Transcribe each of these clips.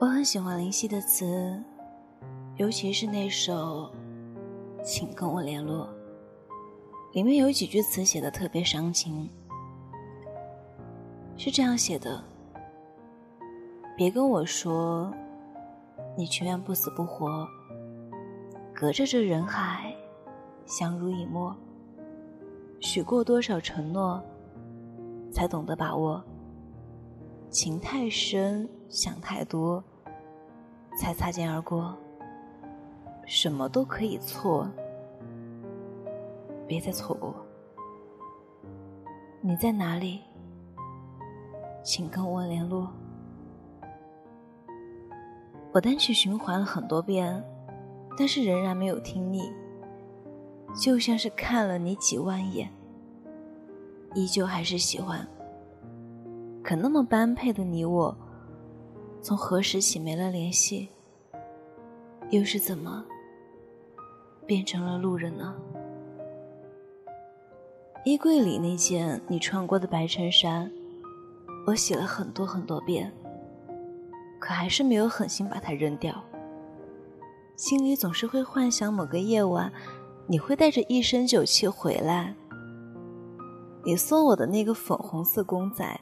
我很喜欢林夕的词，尤其是那首《请跟我联络》，里面有几句词写的特别伤情，是这样写的：“别跟我说，你情愿不死不活，隔着这人海，相濡以沫，许过多少承诺，才懂得把握。情太深，想太多。”才擦肩而过，什么都可以错，别再错过。你在哪里？请跟我联络。我单曲循环了很多遍，但是仍然没有听腻，就像是看了你几万眼，依旧还是喜欢。可那么般配的你我。从何时起没了联系？又是怎么变成了路人呢？衣柜里那件你穿过的白衬衫，我洗了很多很多遍，可还是没有狠心把它扔掉。心里总是会幻想某个夜晚，你会带着一身酒气回来。你送我的那个粉红色公仔，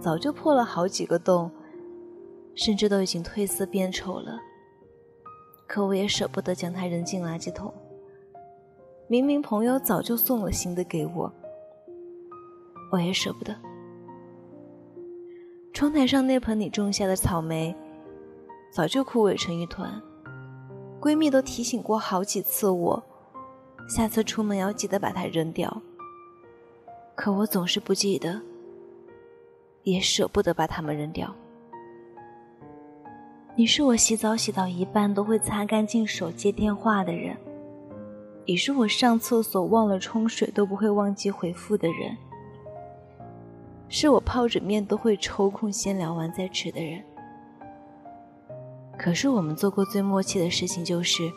早就破了好几个洞。甚至都已经褪色变丑了，可我也舍不得将它扔进垃圾桶。明明朋友早就送了新的给我，我也舍不得。窗台上那盆你种下的草莓，早就枯萎成一团。闺蜜都提醒过好几次我，下次出门要记得把它扔掉。可我总是不记得，也舍不得把它们扔掉。你是我洗澡洗到一半都会擦干净手接电话的人，你是我上厕所忘了冲水都不会忘记回复的人，是我泡着面都会抽空先聊完再吃的人。可是我们做过最默契的事情就是，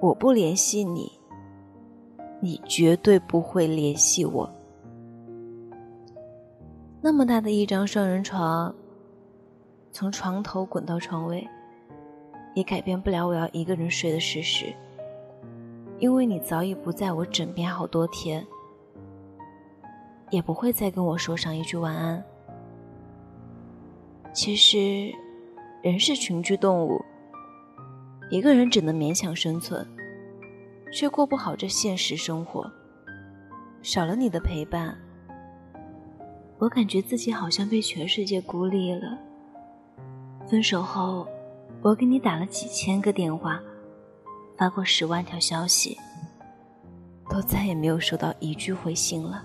我不联系你，你绝对不会联系我。那么大的一张双人床。从床头滚到床尾，也改变不了我要一个人睡的事实。因为你早已不在我枕边好多天，也不会再跟我说上一句晚安。其实，人是群居动物，一个人只能勉强生存，却过不好这现实生活。少了你的陪伴，我感觉自己好像被全世界孤立了。分手后，我给你打了几千个电话，发过十万条消息，都再也没有收到一句回信了。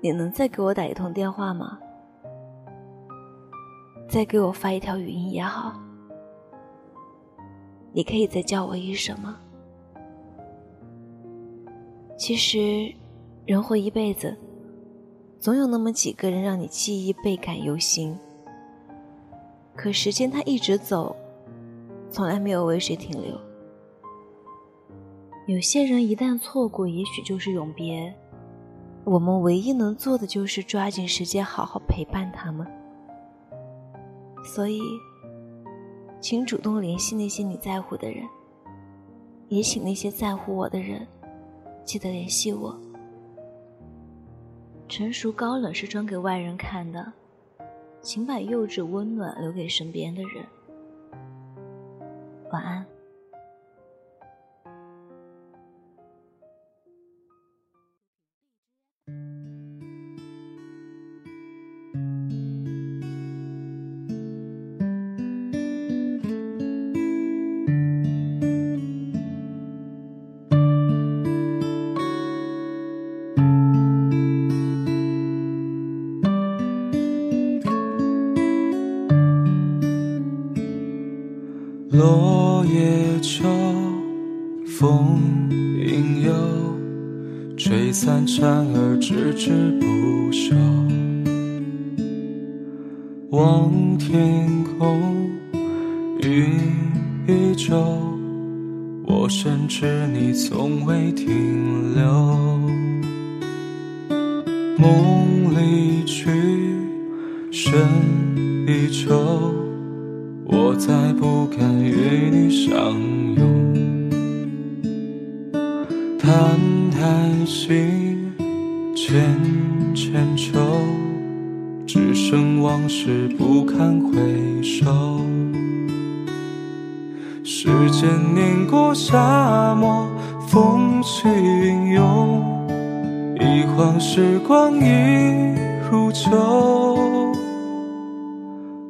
你能再给我打一通电话吗？再给我发一条语音也好。你可以再叫我一声吗？其实，人活一辈子，总有那么几个人让你记忆倍感犹新。可时间它一直走，从来没有为谁停留。有些人一旦错过，也许就是永别。我们唯一能做的就是抓紧时间，好好陪伴他们。所以，请主动联系那些你在乎的人，也请那些在乎我的人，记得联系我。成熟高冷是装给外人看的。请把幼稚温暖留给身边的人。晚安。落叶秋，风影悠，吹散蝉儿吱吱不休。望天空，云依旧，我深知你从未停留。梦离去，深。依旧，我再不敢与你相拥。叹叹息，浅浅秋，只剩往事不堪回首。时间碾过沙漠，风起云涌，一晃时光已如旧。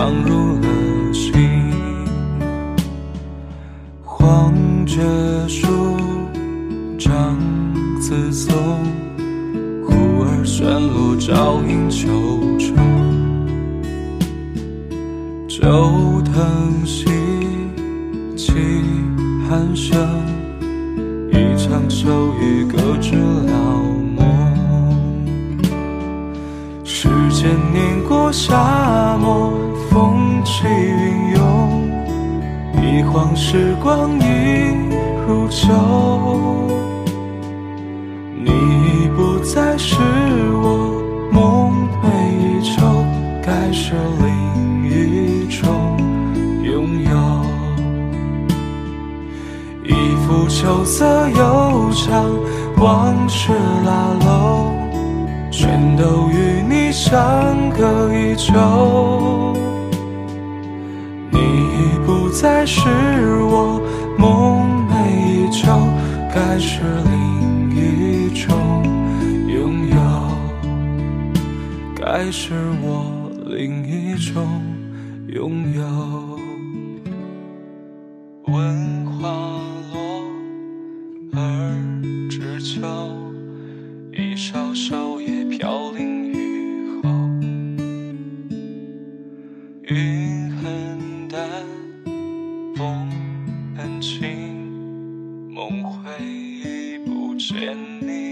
藏入了心。黄桷树，长自松。忽而旋落，照映秋虫。旧藤兮，起寒声。一场秋雨，搁置了梦。时间碾过沙漠，风起云涌。一晃时光已如旧。你已不再是我梦寐以求，该是另一种拥有。一幅秋色悠长，往事拉拢，全都与你相隔已久。不再是我梦寐以求，该是另一种拥有，该是我另一种拥有。闻花落，而知秋，回忆不见你。